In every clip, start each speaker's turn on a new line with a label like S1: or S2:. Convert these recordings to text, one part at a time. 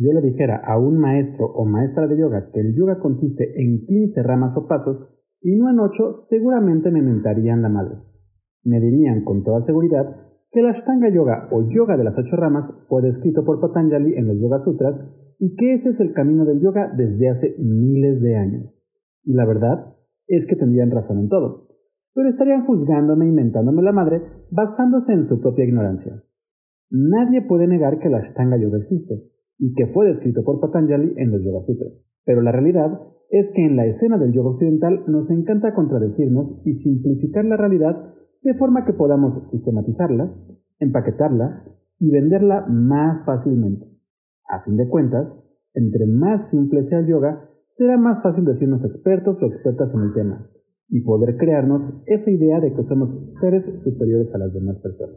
S1: Si yo le dijera a un maestro o maestra de yoga que el yoga consiste en 15 ramas o pasos y no en 8, seguramente me mentarían la madre. Me dirían con toda seguridad que la Ashtanga Yoga o Yoga de las ocho ramas fue descrito por Patanjali en los Yoga Sutras y que ese es el camino del yoga desde hace miles de años. Y la verdad es que tendrían razón en todo, pero estarían juzgándome y mentándome la madre basándose en su propia ignorancia. Nadie puede negar que la Ashtanga Yoga existe y que fue descrito por Patanjali en los Yoga Sutras, pero la realidad es que en la escena del yoga occidental nos encanta contradecirnos y simplificar la realidad de forma que podamos sistematizarla, empaquetarla y venderla más fácilmente. A fin de cuentas, entre más simple sea el yoga, será más fácil decirnos expertos o expertas en el tema y poder crearnos esa idea de que somos seres superiores a las demás personas.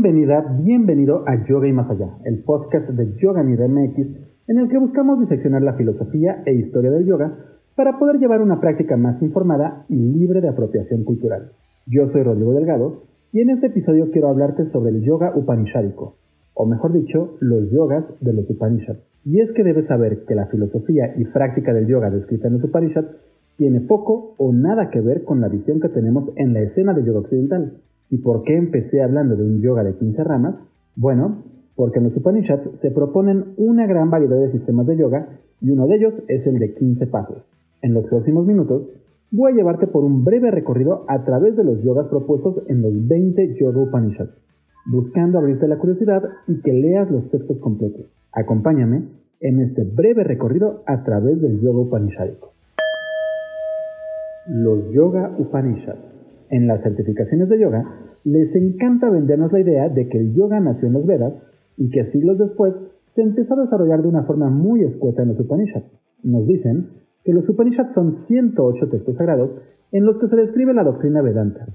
S1: Bienvenida, bienvenido a Yoga y Más Allá, el podcast de Yoga Nidra MX, en el que buscamos diseccionar la filosofía e historia del yoga para poder llevar una práctica más informada y libre de apropiación cultural. Yo soy Rodrigo Delgado y en este episodio quiero hablarte sobre el yoga upanishadico, o mejor dicho, los yogas de los Upanishads. Y es que debes saber que la filosofía y práctica del yoga descrita en los Upanishads tiene poco o nada que ver con la visión que tenemos en la escena del yoga occidental. ¿Y por qué empecé hablando de un yoga de 15 ramas? Bueno, porque en los Upanishads se proponen una gran variedad de sistemas de yoga y uno de ellos es el de 15 pasos. En los próximos minutos voy a llevarte por un breve recorrido a través de los yogas propuestos en los 20 Yoga Upanishads, buscando abrirte la curiosidad y que leas los textos completos. Acompáñame en este breve recorrido a través del yoga upanishadico. Los Yoga Upanishads en las certificaciones de yoga, les encanta vendernos la idea de que el yoga nació en los Vedas y que siglos después se empezó a desarrollar de una forma muy escueta en los Upanishads. Nos dicen que los Upanishads son 108 textos sagrados en los que se describe la doctrina Vedanta,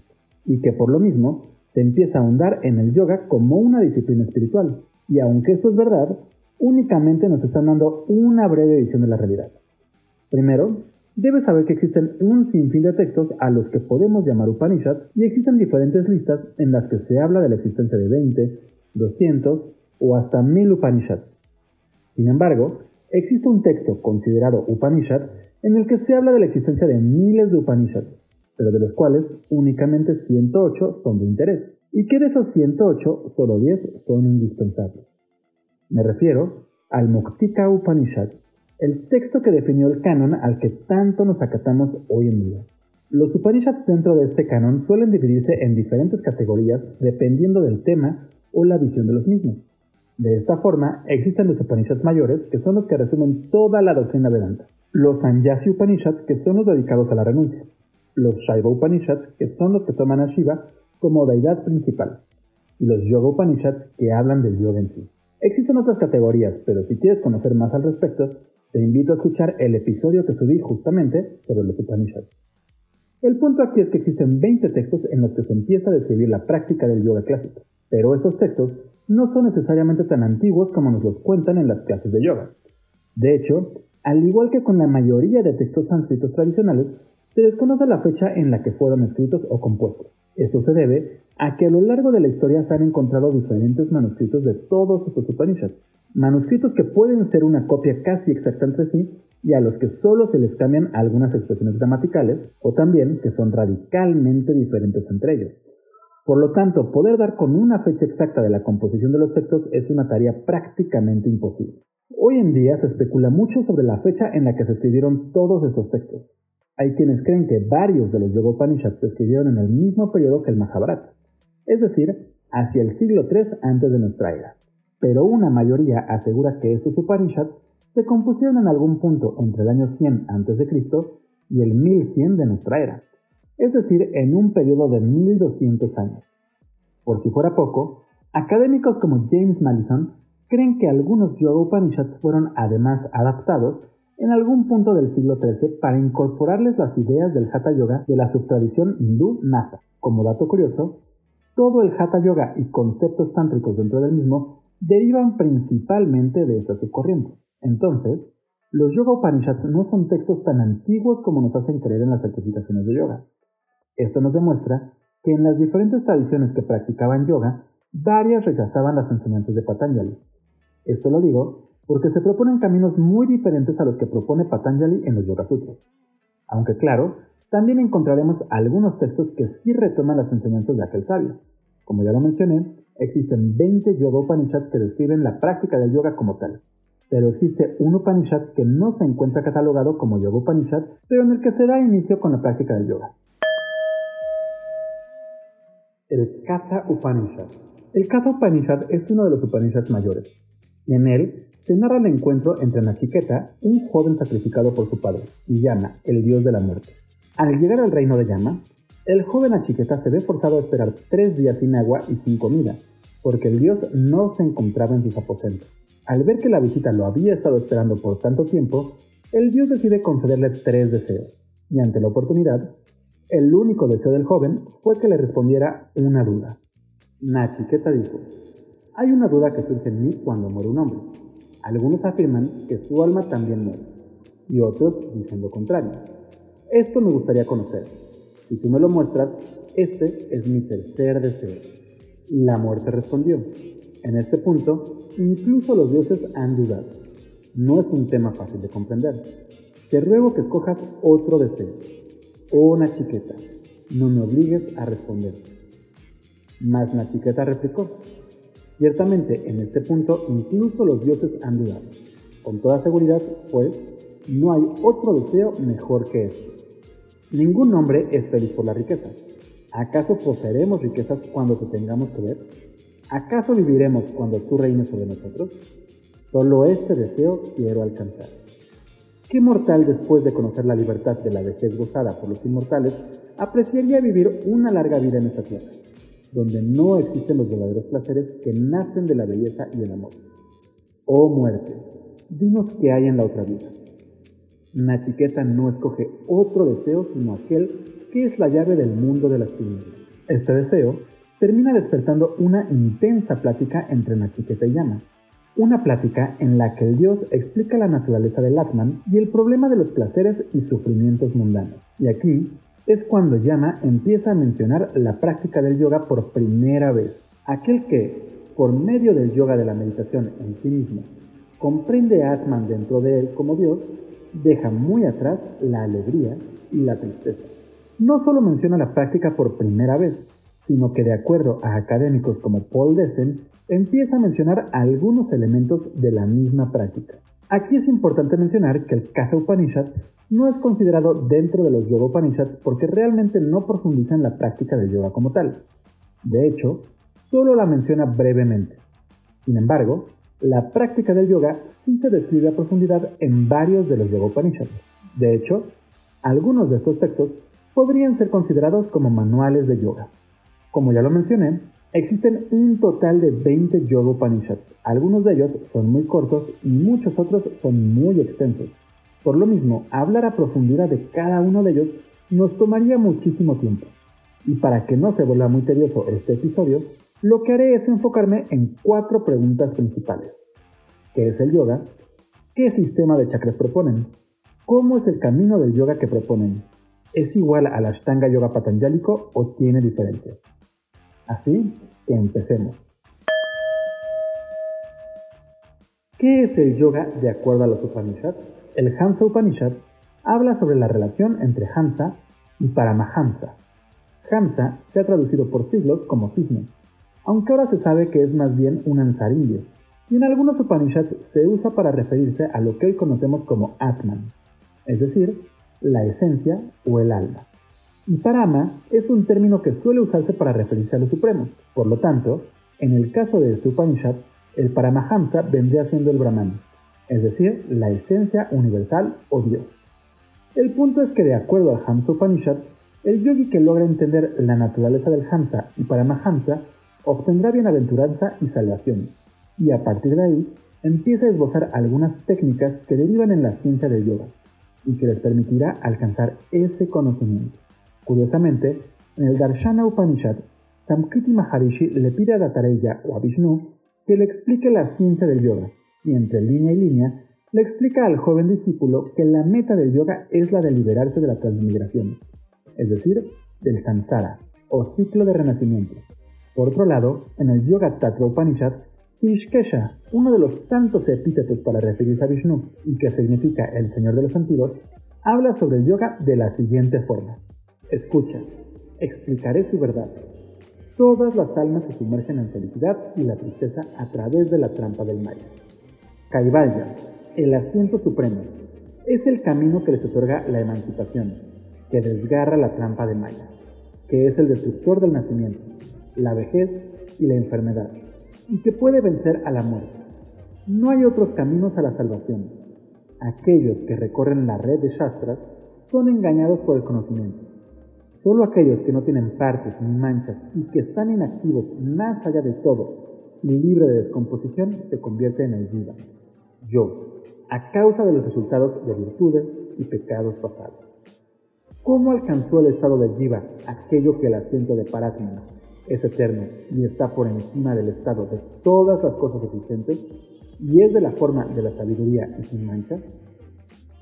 S1: y que por lo mismo se empieza a ahondar en el yoga como una disciplina espiritual. Y aunque esto es verdad, únicamente nos están dando una breve visión de la realidad. Primero, Debes saber que existen un sinfín de textos a los que podemos llamar Upanishads y existen diferentes listas en las que se habla de la existencia de 20, 200 o hasta 1000 Upanishads. Sin embargo, existe un texto considerado Upanishad en el que se habla de la existencia de miles de Upanishads, pero de los cuales únicamente 108 son de interés, y que de esos 108 solo 10 son indispensables. Me refiero al Muktika Upanishad, el texto que definió el canon al que tanto nos acatamos hoy en día. Los Upanishads dentro de este canon suelen dividirse en diferentes categorías dependiendo del tema o la visión de los mismos. De esta forma, existen los Upanishads mayores, que son los que resumen toda la doctrina Vedanta, los Sannyasi Upanishads, que son los dedicados a la renuncia, los Shaiva Upanishads, que son los que toman a Shiva como deidad principal, y los Yoga Upanishads, que hablan del yoga en sí. Existen otras categorías, pero si quieres conocer más al respecto, te invito a escuchar el episodio que subí justamente sobre los Upanishads. El punto aquí es que existen 20 textos en los que se empieza a describir la práctica del yoga clásico, pero estos textos no son necesariamente tan antiguos como nos los cuentan en las clases de yoga. De hecho, al igual que con la mayoría de textos sánscritos tradicionales, se desconoce la fecha en la que fueron escritos o compuestos. Esto se debe a que a lo largo de la historia se han encontrado diferentes manuscritos de todos estos Upanishads, manuscritos que pueden ser una copia casi exacta entre sí y a los que solo se les cambian algunas expresiones gramaticales o también que son radicalmente diferentes entre ellos. Por lo tanto, poder dar con una fecha exacta de la composición de los textos es una tarea prácticamente imposible. Hoy en día se especula mucho sobre la fecha en la que se escribieron todos estos textos. Hay quienes creen que varios de los Yoga Upanishads se escribieron en el mismo periodo que el Mahabharata, es decir, hacia el siglo III antes de nuestra era pero una mayoría asegura que estos Upanishads se compusieron en algún punto entre el año 100 a.C. y el 1100 de nuestra era, es decir, en un periodo de 1200 años. Por si fuera poco, académicos como James Mallison creen que algunos Yoga Upanishads fueron además adaptados en algún punto del siglo XIII para incorporarles las ideas del Hatha Yoga de la subtradición hindú Natha. Como dato curioso, todo el Hatha Yoga y conceptos tántricos dentro del mismo derivan principalmente de esta subcorriente. Entonces, los Yoga Upanishads no son textos tan antiguos como nos hacen creer en las certificaciones de yoga. Esto nos demuestra que en las diferentes tradiciones que practicaban yoga, varias rechazaban las enseñanzas de Patanjali. Esto lo digo porque se proponen caminos muy diferentes a los que propone Patanjali en los Yoga Sutras. Aunque claro, también encontraremos algunos textos que sí retoman las enseñanzas de aquel sabio. Como ya lo mencioné, existen 20 Yoga Upanishads que describen la práctica del yoga como tal. Pero existe un Upanishad que no se encuentra catalogado como Yoga Upanishad, pero en el que se da inicio con la práctica del yoga. El Katha Upanishad. El Katha Upanishad es uno de los Upanishads mayores. En él se narra el encuentro entre Nachiketa, un joven sacrificado por su padre, y Yama, el dios de la muerte. Al llegar al reino de Yama, el joven Nachiketa se ve forzado a esperar tres días sin agua y sin comida, porque el dios no se encontraba en sus aposentos. Al ver que la visita lo había estado esperando por tanto tiempo, el dios decide concederle tres deseos, y ante la oportunidad, el único deseo del joven fue que le respondiera una duda. Nachiketa dijo, hay una duda que surge en mí cuando muere un hombre. Algunos afirman que su alma también muere, y otros dicen lo contrario. Esto me gustaría conocer. Si tú me lo muestras, este es mi tercer deseo. La muerte respondió. En este punto, incluso los dioses han dudado. No es un tema fácil de comprender. Te ruego que escojas otro deseo. Oh Nachiqueta, no me obligues a responder. Mas Nachiqueta replicó, Ciertamente, en este punto, incluso los dioses han dudado. Con toda seguridad, pues, no hay otro deseo mejor que este. Ningún hombre es feliz por la riqueza. ¿Acaso poseeremos riquezas cuando te tengamos que ver? ¿Acaso viviremos cuando tú reines sobre nosotros? Solo este deseo quiero alcanzar. ¿Qué mortal después de conocer la libertad de la vejez gozada por los inmortales apreciaría vivir una larga vida en esta tierra? Donde no existen los verdaderos placeres que nacen de la belleza y el amor. Oh muerte, dinos qué hay en la otra vida. Nachiqueta no escoge otro deseo sino aquel que es la llave del mundo de las tinieblas. Este deseo termina despertando una intensa plática entre Nachiqueta y Yama, una plática en la que el dios explica la naturaleza del Atman y el problema de los placeres y sufrimientos mundanos. Y aquí es cuando Yama empieza a mencionar la práctica del yoga por primera vez. Aquel que, por medio del yoga de la meditación en sí mismo, comprende a Atman dentro de él como Dios, deja muy atrás la alegría y la tristeza. No solo menciona la práctica por primera vez, sino que de acuerdo a académicos como Paul Dessen, empieza a mencionar algunos elementos de la misma práctica. Aquí es importante mencionar que el Katha Upanishad no es considerado dentro de los Yoga Upanishads porque realmente no profundiza en la práctica del yoga como tal. De hecho, solo la menciona brevemente. Sin embargo, la práctica del yoga sí se describe a profundidad en varios de los Yoga Upanishads. De hecho, algunos de estos textos podrían ser considerados como manuales de yoga. Como ya lo mencioné, existen un total de 20 Yoga Upanishads. Algunos de ellos son muy cortos y muchos otros son muy extensos. Por lo mismo, hablar a profundidad de cada uno de ellos nos tomaría muchísimo tiempo. Y para que no se vuelva muy tedioso este episodio, lo que haré es enfocarme en cuatro preguntas principales. ¿Qué es el yoga? ¿Qué sistema de chakras proponen? ¿Cómo es el camino del yoga que proponen? ¿Es igual al Ashtanga Yoga Patanjálico o tiene diferencias? Así que empecemos. ¿Qué es el yoga de acuerdo a los Upanishads? El Hamsa Upanishad habla sobre la relación entre Hamsa y Paramahamsa. Hamsa se ha traducido por siglos como cisne, aunque ahora se sabe que es más bien un ansar indio, y en algunos Upanishads se usa para referirse a lo que hoy conocemos como Atman, es decir, la esencia o el alma. Y Parama es un término que suele usarse para referirse a lo supremo. Por lo tanto, en el caso de este Upanishad, El Paramahamsa vendría siendo el Brahman, es decir, la esencia universal o Dios. El punto es que de acuerdo al Hamsa Upanishad, el yogi que logra entender la naturaleza del Hamsa y Paramahamsa obtendrá bienaventuranza y salvación, y a partir de ahí empieza a esbozar algunas técnicas que derivan en la ciencia del yoga y que les permitirá alcanzar ese conocimiento. Curiosamente, en el Darshana Upanishad, Samkriti Maharishi le pide a Datareya o a Vishnu que le explique la ciencia del yoga, y entre línea y línea le explica al joven discípulo que la meta del yoga es la de liberarse de la transmigración, es decir, del samsara, o ciclo de renacimiento. Por otro lado, en el Yoga Tatra Upanishad, uno de los tantos epítetos para referirse a Vishnu y que significa el Señor de los Antiguos, habla sobre el yoga de la siguiente forma. Escucha, explicaré su verdad. Todas las almas se sumergen en felicidad y la tristeza a través de la trampa del Maya. Kaivalya, el asiento supremo, es el camino que les otorga la emancipación, que desgarra la trampa de Maya, que es el destructor del nacimiento, la vejez y la enfermedad, y que puede vencer a la muerte. No hay otros caminos a la salvación. Aquellos que recorren la red de Shastras son engañados por el conocimiento. Solo aquellos que no tienen partes ni manchas y que están inactivos más allá de todo y libre de descomposición se convierte en el jiva, yo, a causa de los resultados de virtudes y pecados pasados. ¿Cómo alcanzó el estado de jiva aquello que el asiento de Paratma es eterno y está por encima del estado de todas las cosas existentes y es de la forma de la sabiduría y sin mancha?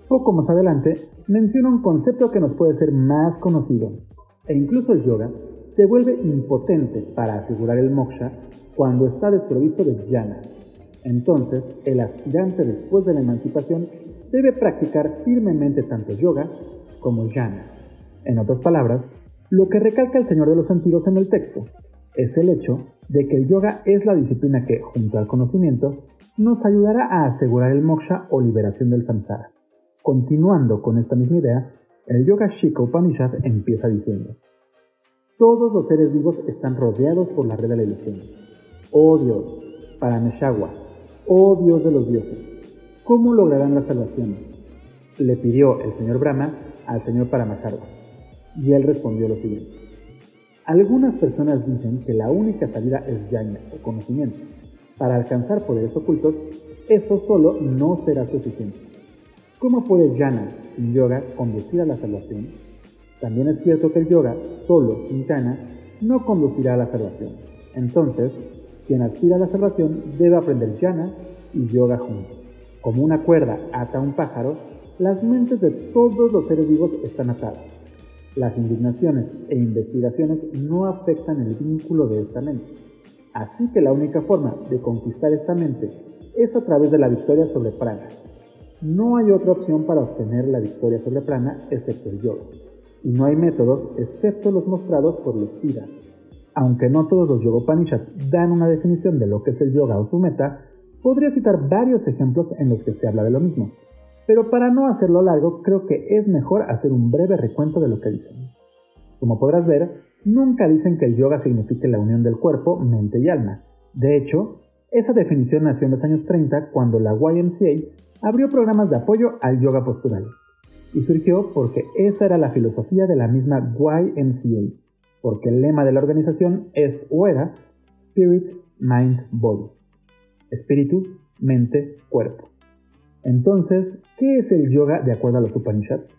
S1: Poco más adelante menciona un concepto que nos puede ser más conocido, e incluso el yoga se vuelve impotente para asegurar el moksha cuando está desprovisto de jnana. Entonces, el aspirante después de la emancipación debe practicar firmemente tanto yoga como jnana. En otras palabras, lo que recalca el Señor de los Antiguos en el texto es el hecho de que el yoga es la disciplina que, junto al conocimiento, nos ayudará a asegurar el moksha o liberación del samsara. Continuando con esta misma idea, el Yoga Shika Upanishad empieza diciendo, Todos los seres vivos están rodeados por la red de la ilusión. Oh Dios, Parameshagua, oh Dios de los dioses, ¿cómo lograrán la salvación? Le pidió el señor Brahma al señor Paramasarva, y él respondió lo siguiente. Algunas personas dicen que la única salida es yajna o conocimiento. Para alcanzar poderes ocultos, eso solo no será suficiente. ¿Cómo puede jnana sin yoga conducir a la salvación? También es cierto que el yoga solo sin jnana no conducirá a la salvación. Entonces, quien aspira a la salvación debe aprender jnana y yoga juntos. Como una cuerda ata a un pájaro, las mentes de todos los seres vivos están atadas. Las indignaciones e investigaciones no afectan el vínculo de esta mente. Así que la única forma de conquistar esta mente es a través de la victoria sobre prana, no hay otra opción para obtener la victoria sobre prana excepto el yoga, y no hay métodos excepto los mostrados por los Siddhas. Aunque no todos los Yoga dan una definición de lo que es el yoga o su meta, podría citar varios ejemplos en los que se habla de lo mismo, pero para no hacerlo largo creo que es mejor hacer un breve recuento de lo que dicen. Como podrás ver, nunca dicen que el yoga signifique la unión del cuerpo, mente y alma. De hecho, esa definición nació en los años 30 cuando la YMCA abrió programas de apoyo al yoga postural. Y surgió porque esa era la filosofía de la misma YMCA, porque el lema de la organización es o era Spirit, Mind, Body. Espíritu, mente, cuerpo. Entonces, ¿qué es el yoga de acuerdo a los Upanishads?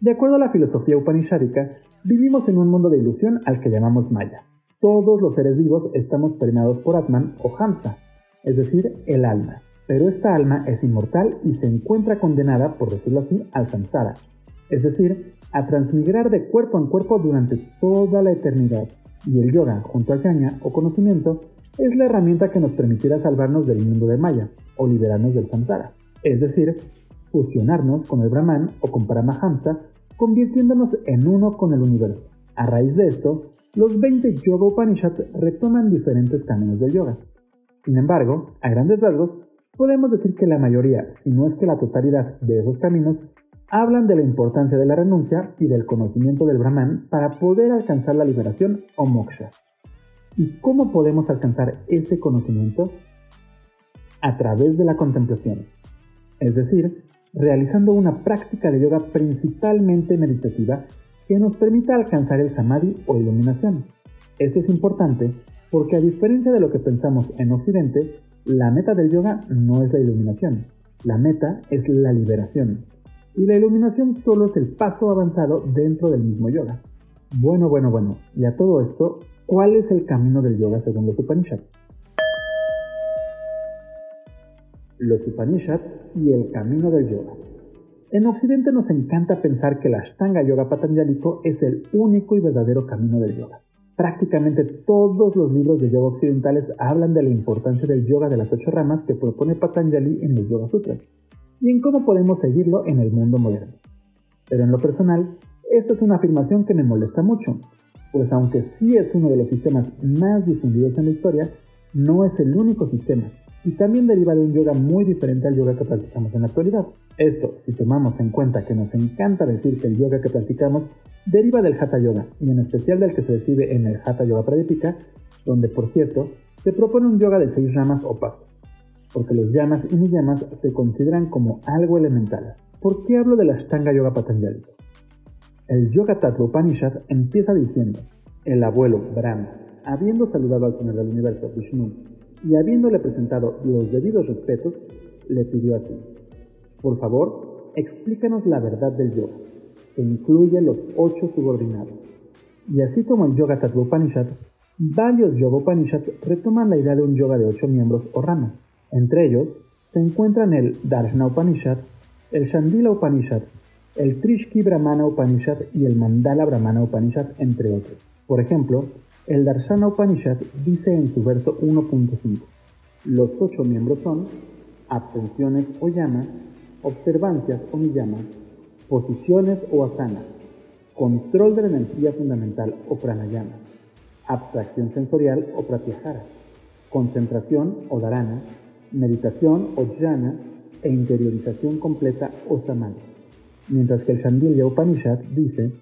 S1: De acuerdo a la filosofía upanishadica, vivimos en un mundo de ilusión al que llamamos Maya. Todos los seres vivos estamos permeados por Atman o Hamsa, es decir, el alma. Pero esta alma es inmortal y se encuentra condenada, por decirlo así, al samsara, es decir, a transmigrar de cuerpo en cuerpo durante toda la eternidad. Y el yoga, junto al jnana o conocimiento, es la herramienta que nos permitirá salvarnos del mundo de Maya o liberarnos del samsara, es decir, fusionarnos con el Brahman o con Paramahamsa, convirtiéndonos en uno con el universo. A raíz de esto, los 20 Yoga Upanishads retoman diferentes caminos del yoga. Sin embargo, a grandes rasgos, podemos decir que la mayoría, si no es que la totalidad de esos caminos, hablan de la importancia de la renuncia y del conocimiento del Brahman para poder alcanzar la liberación o moksha. ¿Y cómo podemos alcanzar ese conocimiento? a través de la contemplación, es decir, realizando una práctica de yoga principalmente meditativa que nos permita alcanzar el samadhi o iluminación. Esto es importante porque a diferencia de lo que pensamos en Occidente, la meta del yoga no es la iluminación, la meta es la liberación. Y la iluminación solo es el paso avanzado dentro del mismo yoga. Bueno, bueno, bueno, y a todo esto, ¿cuál es el camino del yoga según los Upanishads? Los Upanishads y el camino del yoga. En Occidente nos encanta pensar que el Ashtanga Yoga Patanjalico es el único y verdadero camino del yoga. Prácticamente todos los libros de yoga occidentales hablan de la importancia del yoga de las ocho ramas que propone Patanjali en los Yoga Sutras y en cómo podemos seguirlo en el mundo moderno. Pero en lo personal, esta es una afirmación que me molesta mucho, pues aunque sí es uno de los sistemas más difundidos en la historia, no es el único sistema y también deriva de un yoga muy diferente al yoga que practicamos en la actualidad. Esto, si tomamos en cuenta que nos encanta decir que el yoga que practicamos deriva del Hatha Yoga, y en especial del que se describe en el Hatha Yoga Pradipika, donde por cierto se propone un yoga de seis ramas o pasos, porque los yamas y niyamas se consideran como algo elemental. ¿Por qué hablo del Ashtanga Yoga Patanjali? El Yoga Tattva Upanishad empieza diciendo, el abuelo Brahma, habiendo saludado al Señor del Universo, Vishnu, y habiéndole presentado los debidos respetos, le pidió así, por favor, explícanos la verdad del yoga, que incluye los ocho subordinados. Y así como el Yoga Tattva Upanishad, varios Yoga Upanishads retoman la idea de un yoga de ocho miembros o ramas. Entre ellos se encuentran el Darshana Upanishad, el Shandila Upanishad, el Trishki Brahmana Upanishad y el Mandala Brahmana Upanishad, entre otros. Por ejemplo, el Darshana Upanishad dice en su verso 1.5, los ocho miembros son abstenciones o llama, observancias o niyama, posiciones o asana, control de la energía fundamental o pranayama, abstracción sensorial o pratyahara, concentración o dharana, meditación o jhana e interiorización completa o samadhi. Mientras que el Shandilya Upanishad dice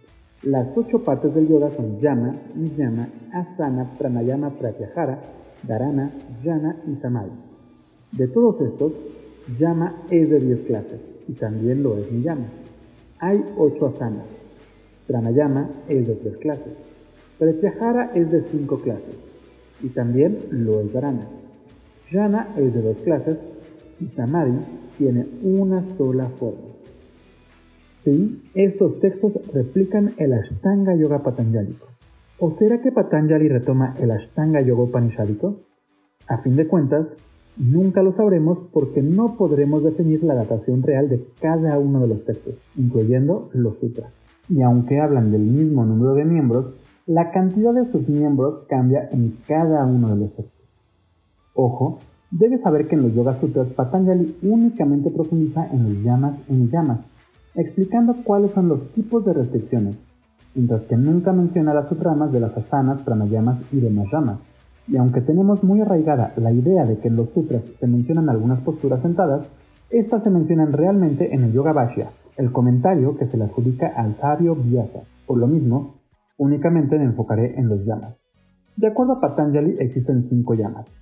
S1: las ocho partes del yoga son yama, niyama, asana, pranayama, pratyahara, dharana, jhana y samadhi. De todos estos, yama es de 10 clases y también lo es niyama. Hay ocho asanas. Pranayama es de 3 clases. Pratyahara es de 5 clases y también lo es dharana. Jhana es de 2 clases y samadhi tiene una sola forma. Sí, estos textos replican el Ashtanga Yoga Patanjálico. ¿O será que Patanjali retoma el Ashtanga Yoga Upanishadico? A fin de cuentas, nunca lo sabremos porque no podremos definir la datación real de cada uno de los textos, incluyendo los sutras. Y aunque hablan del mismo número de miembros, la cantidad de sus miembros cambia en cada uno de los textos. Ojo, debes saber que en los Yoga Sutras Patanjali únicamente profundiza en los llamas y llamas, explicando cuáles son los tipos de restricciones, mientras que nunca menciona las sutramas de las asanas, pranayamas y demás ramas. Y aunque tenemos muy arraigada la idea de que en los sutras se mencionan algunas posturas sentadas, estas se mencionan realmente en el Yoga Bhashya, el comentario que se le adjudica al sabio Vyasa. Por lo mismo, únicamente me enfocaré en los llamas. De acuerdo a Patanjali existen cinco llamas.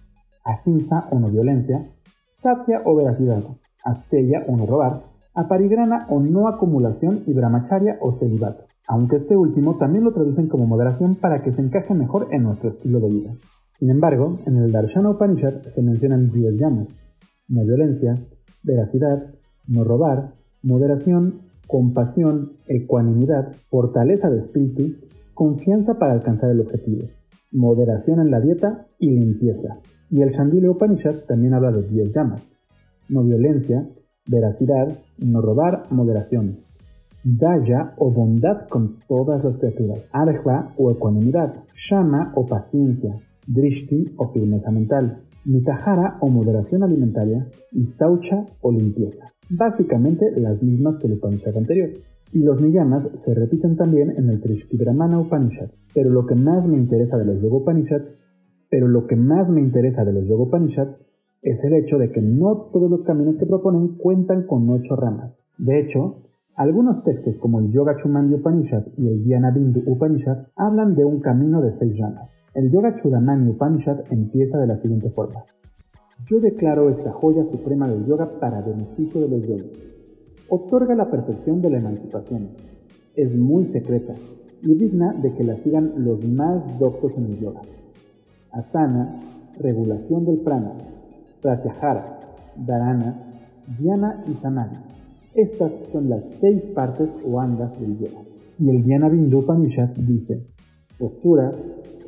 S1: Ahimsa o no violencia, Satya o veracidad, Asteya o no robar, aparigrana o no acumulación y brahmacharya o celibato, aunque este último también lo traducen como moderación para que se encaje mejor en nuestro estilo de vida. Sin embargo, en el Darshana Upanishad se mencionan 10 llamas, no violencia, veracidad, no robar, moderación, compasión, ecuanimidad, fortaleza de espíritu, confianza para alcanzar el objetivo, moderación en la dieta y limpieza. Y el Shandilya Upanishad también habla de 10 llamas, no violencia, veracidad, no robar, moderación. Daya o bondad con todas las criaturas. Arjva o ecuanimidad. Shama o paciencia. Drishti o firmeza mental. Mitahara o moderación alimentaria. Y Saucha o limpieza. Básicamente las mismas que el Upanishad anterior. Y los niyamas se repiten también en el Trishki Brahmana Upanishad. Pero lo que más me interesa de los Yoga Upanishads, pero lo que más me interesa de los Yoga Upanishads es el hecho de que no todos los caminos que proponen cuentan con ocho ramas. De hecho, algunos textos como el Yoga Chumandi Upanishad y el Jnana Bindu Upanishad hablan de un camino de seis ramas. El Yoga Chudamani Upanishad empieza de la siguiente forma. Yo declaro esta joya suprema del yoga para beneficio de los yogis. Otorga la perfección de la emancipación. Es muy secreta y digna de que la sigan los más doctos en el yoga. Asana, regulación del prana, pratyahara, dharana, dhyana y samadhi. Estas son las seis partes o angas del yoga. Y el Dhyana Bindu Upanishad dice, postura,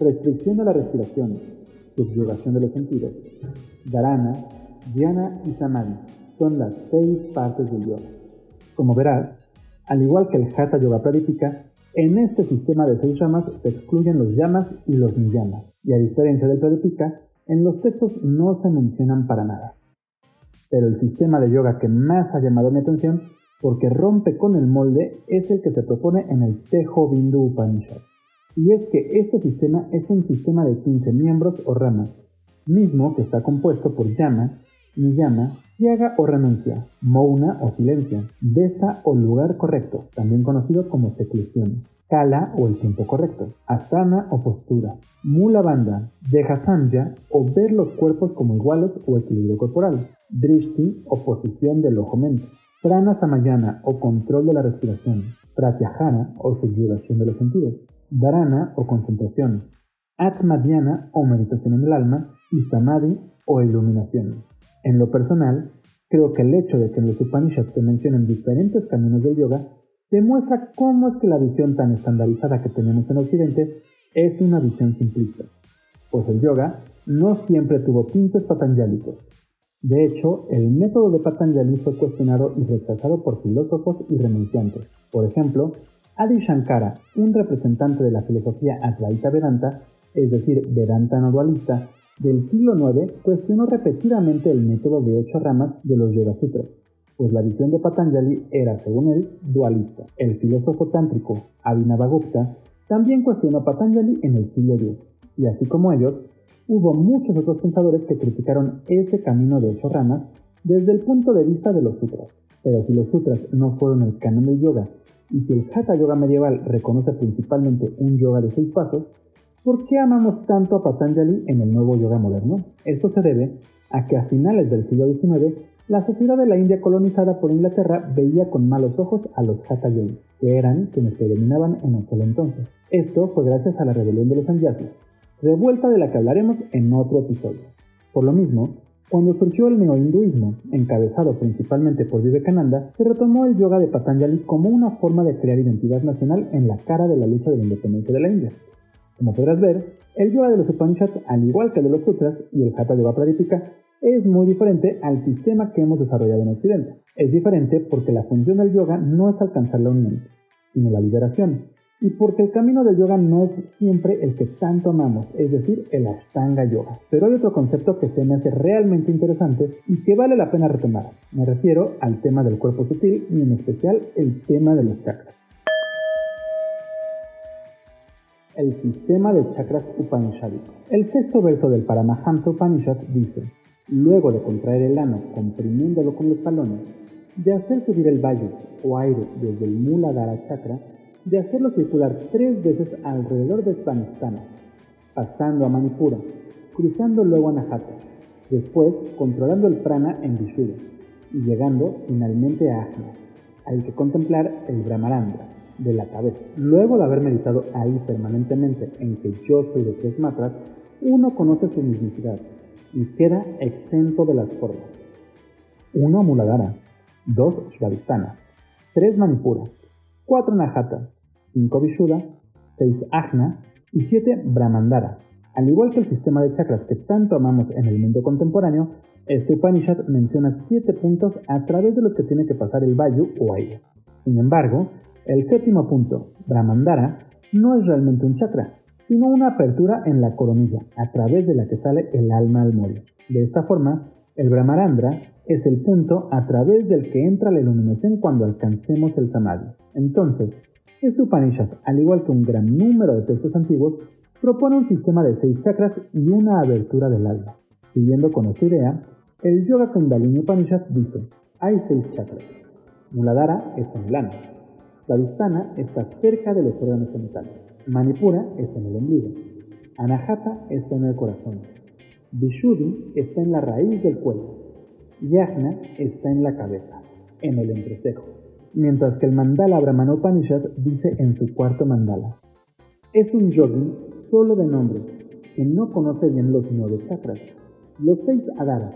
S1: restricción de la respiración, subyugación de los sentidos. Dharana, Dhyana y Samadhi son las seis partes del yoga. Como verás, al igual que el Hatha Yoga Pradipika, en este sistema de seis ramas se excluyen los yamas y los niyamas, y a diferencia del Pradipika, en los textos no se mencionan para nada. Pero el sistema de yoga que más ha llamado mi atención, porque rompe con el molde, es el que se propone en el Tejo Bindu Upanishad. Y es que este sistema es un sistema de 15 miembros o ramas, mismo que está compuesto por yama, niyama, yaga o renuncia, mouna o silencio, desa o lugar correcto, también conocido como seclusión, kala o el tiempo correcto, asana o postura, mula banda, dejasanya o ver los cuerpos como iguales o equilibrio corporal, drishti o posición del ojo-mente, prana samayana o control de la respiración, pratyahara o subyugación de los sentidos, dharana o concentración, atmadhyana o meditación en el alma y samadhi o iluminación. En lo personal, creo que el hecho de que en los Upanishads se mencionen diferentes caminos del yoga demuestra cómo es que la visión tan estandarizada que tenemos en Occidente es una visión simplista, pues el yoga no siempre tuvo tintes patanjálicos. De hecho, el método de Patanjali fue cuestionado y rechazado por filósofos y renunciantes. Por ejemplo, Adi Shankara, un representante de la filosofía Advaita Vedanta, es decir, Vedanta no dualista, del siglo IX, cuestionó repetidamente el método de ocho ramas de los Yoga Sutras, pues la visión de Patanjali era, según él, dualista. El filósofo tántrico Abhinavagupta también cuestionó Patanjali en el siglo X, y así como ellos, hubo muchos otros pensadores que criticaron ese camino de ocho ramas desde el punto de vista de los sutras. Pero si los sutras no fueron el canon del yoga, y si el Hatha Yoga medieval reconoce principalmente un yoga de seis pasos, ¿por qué amamos tanto a Patanjali en el nuevo yoga moderno? Esto se debe a que a finales del siglo XIX la sociedad de la India colonizada por Inglaterra veía con malos ojos a los Hatha que eran quienes predominaban en aquel entonces. Esto fue gracias a la rebelión de los sannyasis, revuelta de la que hablaremos en otro episodio. Por lo mismo, cuando surgió el neohinduismo, encabezado principalmente por Vivekananda, se retomó el yoga de Patanjali como una forma de crear identidad nacional en la cara de la lucha de la independencia de la India. Como podrás ver, el yoga de los Upanishads, al igual que el de los sutras y el Hatha Yoga Pradipika, es muy diferente al sistema que hemos desarrollado en Occidente. Es diferente porque la función del yoga no es alcanzar la unión, sino la liberación, y porque el camino del yoga no es siempre el que tanto amamos, es decir, el Ashtanga Yoga. Pero hay otro concepto que se me hace realmente interesante y que vale la pena retomar. Me refiero al tema del cuerpo sutil y en especial el tema de los chakras. El sistema de chakras Upanishadico. El sexto verso del Paramahamsa Upanishad dice, luego de contraer el ano comprimiéndolo con los talones, de hacer subir el valle o aire desde el Muladhara Chakra, de hacerlo circular tres veces alrededor de Svanistana, pasando a Manipura, cruzando luego a Nahata, después controlando el prana en Vishuddha y llegando finalmente a Ajna. Hay que contemplar el Brahmarandra de la cabeza. Luego de haber meditado ahí permanentemente en que yo soy de tres matras, uno conoce su mismicidad y queda exento de las formas. 1 Muladhara, 2 Svadhisthana, 3 Manipura, 4 Nahata, 5 Vishuddha, 6 Ajna y 7 Brahmandara. Al igual que el sistema de chakras que tanto amamos en el mundo contemporáneo, este Upanishad menciona 7 puntos a través de los que tiene que pasar el Vayu o aire. Sin embargo, el séptimo punto, Brahmandara, no es realmente un chakra, sino una apertura en la coronilla, a través de la que sale el alma al morir. De esta forma, el Brahmarandra es el punto a través del que entra la iluminación cuando alcancemos el Samadhi. Entonces, este Upanishad, al igual que un gran número de textos antiguos, propone un sistema de seis chakras y una abertura del alma. Siguiendo con esta idea, el Yoga Kundalini Upanishad dice, hay seis chakras. Muladhara está en el alma. Svadhisthana está cerca de los órganos genitales. Manipura está en el ombligo. Anahata está en el corazón. Vishuddhi está en la raíz del cuello. Yajna está en la cabeza, en el entrecejo. Mientras que el mandala Brahmana Upanishad dice en su cuarto mandala, es un yogi solo de nombre, que no conoce bien los nueve chakras, los seis adaras,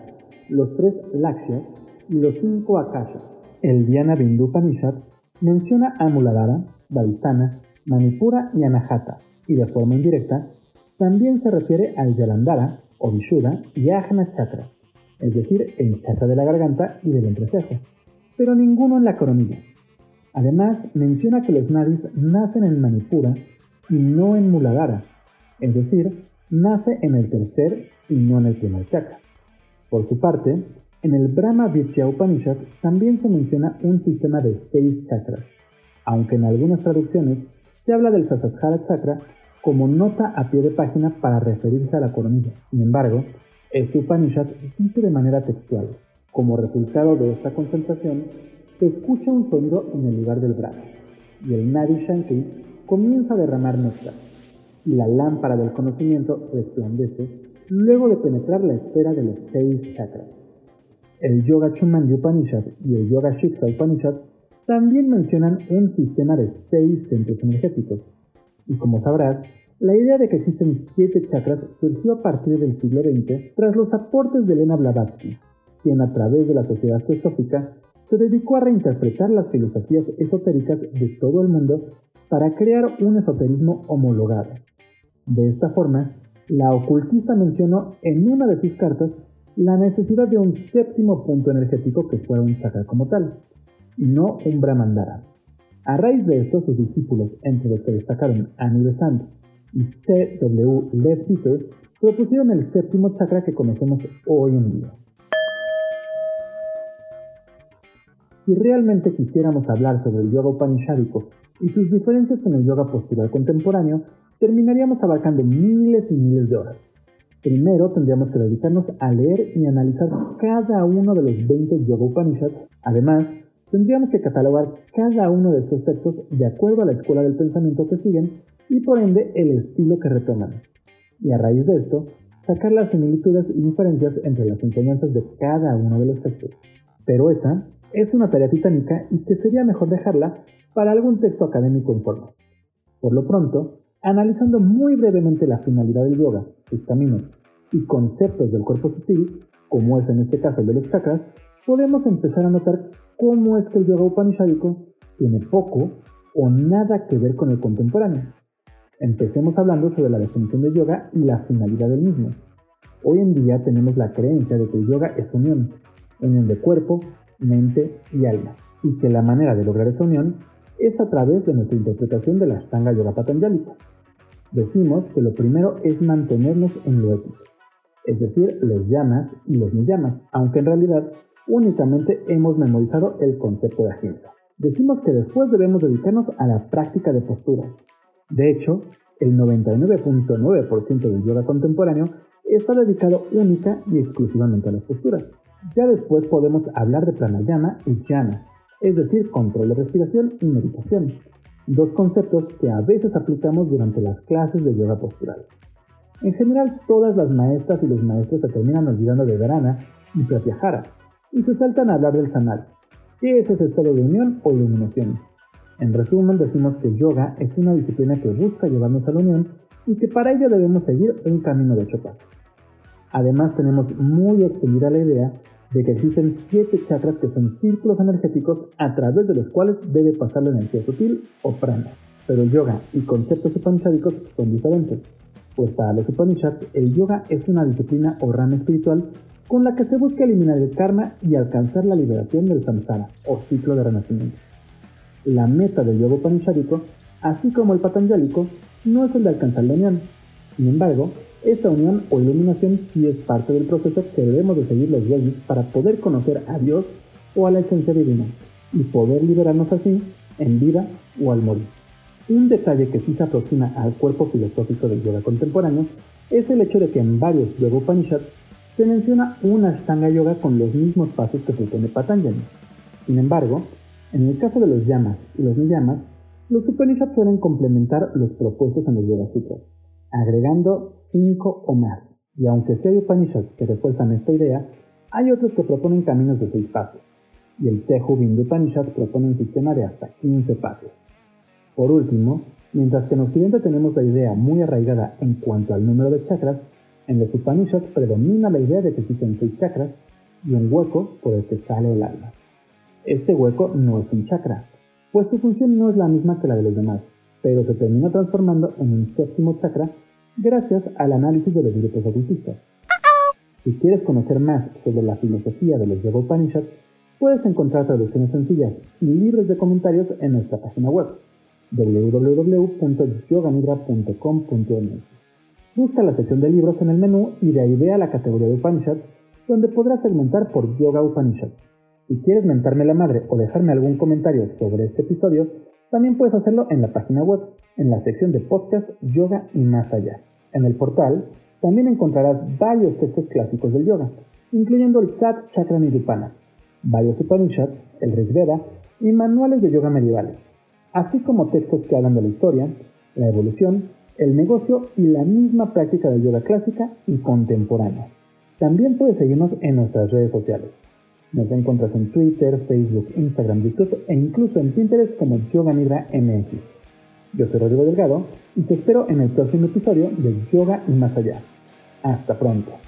S1: los tres lakshyas y los cinco akashas. El Dhyana Bindu Upanishad menciona a Muladhara, Vadistana, Manipura y Anahata, y de forma indirecta también se refiere al Yalandhara o Vishuddha y Ajna Chakra, es decir, el chakra de la garganta y del entrecejo, pero ninguno en la coronilla. Además, menciona que los nadis nacen en Manipura y no en Muladhara, es decir, nace en el tercer y no en el primer chakra. Por su parte, en el Brahma Vidya Upanishad también se menciona un sistema de seis chakras, aunque en algunas traducciones se habla del Sasashara Chakra como nota a pie de página para referirse a la coronilla. Sin embargo, este Upanishad dice de manera textual, como resultado de esta concentración, se escucha un sonido en el lugar del Brahma, y el Nadi Shankri comienza a derramar néctar, y la lámpara del conocimiento resplandece luego de penetrar la esfera de los seis chakras. El Yoga Chumandi Upanishad y el Yoga Shiksha Upanishad también mencionan un sistema de seis centros energéticos, y como sabrás, la idea de que existen siete chakras surgió a partir del siglo XX tras los aportes de Elena Blavatsky, quien a través de la Sociedad Teosófica se dedicó a reinterpretar las filosofías esotéricas de todo el mundo para crear un esoterismo homologado. De esta forma, la ocultista mencionó en una de sus cartas la necesidad de un séptimo punto energético que fuera un chakra como tal, y no un brahmandara. A raíz de esto, sus discípulos, entre los que destacaron Annie Besant y C.W. Peter, propusieron el séptimo chakra que conocemos hoy en día. Si realmente quisiéramos hablar sobre el yoga upanishadico y sus diferencias con el yoga postural contemporáneo, terminaríamos abarcando miles y miles de horas. Primero tendríamos que dedicarnos a leer y analizar cada uno de los 20 Yoga Upanishads. Además, tendríamos que catalogar cada uno de estos textos de acuerdo a la escuela del pensamiento que siguen y por ende el estilo que retoman. Y a raíz de esto, sacar las similitudes y diferencias entre las enseñanzas de cada uno de los textos. Pero esa es una tarea titánica y que sería mejor dejarla para algún texto académico en forma. Por lo pronto, analizando muy brevemente la finalidad del yoga, sus caminos y conceptos del cuerpo sutil, como es en este caso el de los chakras, podemos empezar a notar cómo es que el yoga upanishadico tiene poco o nada que ver con el contemporáneo. Empecemos hablando sobre la definición de yoga y la finalidad del mismo. Hoy en día tenemos la creencia de que el yoga es unión, unión de cuerpo, mente y alma, y que la manera de lograr esa unión es a través de nuestra interpretación de la Ashtanga Yoga Patanjalica. Decimos que lo primero es mantenernos en lo ético, es decir, los llamas y los niyamas, aunque en realidad únicamente hemos memorizado el concepto de ahimsa. Decimos que después debemos dedicarnos a la práctica de posturas, de hecho, el 99.9% del yoga contemporáneo está dedicado única y exclusivamente a las posturas. Ya después podemos hablar de pranayama y jhana, es decir, control de respiración y meditación, dos conceptos que a veces aplicamos durante las clases de yoga postural. En general, todas las maestras y los maestros se terminan olvidando de Dharana y Pratyahara y se saltan a hablar del sanal, que es ese estado de unión o iluminación, en resumen, decimos que yoga es una disciplina que busca llevarnos a la unión y que para ello debemos seguir un camino de ocho pasos. Además, tenemos muy extendida la idea de que existen siete chakras que son círculos energéticos a través de los cuales debe pasar la energía sutil o prana. Pero el yoga y conceptos upanishadicos son diferentes, pues para los Upanishads el yoga es una disciplina o rama espiritual con la que se busca eliminar el karma y alcanzar la liberación del samsara o ciclo de renacimiento. La meta del yoga upanishadico, así como el patanjálico, no es el de alcanzar la unión. Sin embargo, esa unión o iluminación sí es parte del proceso que debemos de seguir los yogis para poder conocer a Dios o a la esencia divina y poder liberarnos así en vida o al morir. Un detalle que sí se aproxima al cuerpo filosófico del yoga contemporáneo es el hecho de que en varios yoga upanishads se menciona una Ashtanga Yoga con los mismos pasos que propone Patanjali. Sin embargo, en el caso de los yamas y los niyamas, los Upanishads suelen complementar los propuestos en los Yoga Sutras, agregando cinco o más. Y aunque sí hay Upanishads que refuerzan esta idea, hay otros que proponen caminos de seis pasos, y el Tejo Bindu Upanishad propone un sistema de hasta 15 pasos. Por último, mientras que en Occidente tenemos la idea muy arraigada en cuanto al número de chakras, en los Upanishads predomina la idea de que existen seis chakras y un hueco por el que sale el alma. Este hueco no es un chakra, pues su función no es la misma que la de los demás, pero se termina transformando en un séptimo chakra gracias al análisis de los grupos ocultistas. Si quieres conocer más sobre la filosofía de los Yoga Upanishads, puedes encontrar traducciones sencillas y libros de comentarios en nuestra página web www.yoganidra.com.mx. Busca la sección de libros en el menú y de ahí ve a la categoría de Upanishads, donde podrás segmentar por Yoga Upanishads. Si quieres mentarme la madre o dejarme algún comentario sobre este episodio, también puedes hacerlo en la página web, en la sección de podcast Yoga y más allá. En el portal también encontrarás varios textos clásicos del yoga, incluyendo el Sat Chakra Nirupana, varios Upanishads, el Rigveda y manuales de yoga medievales, así como textos que hablan de la historia, la evolución, el negocio y la misma práctica de yoga clásica y contemporánea. También puedes seguirnos en nuestras redes sociales. Nos encuentras en Twitter, Facebook, Instagram, YouTube e incluso en Pinterest como Yoga Nidra MX. Yo soy Rodrigo Delgado y te espero en el próximo episodio de Yoga y Más Allá. Hasta pronto.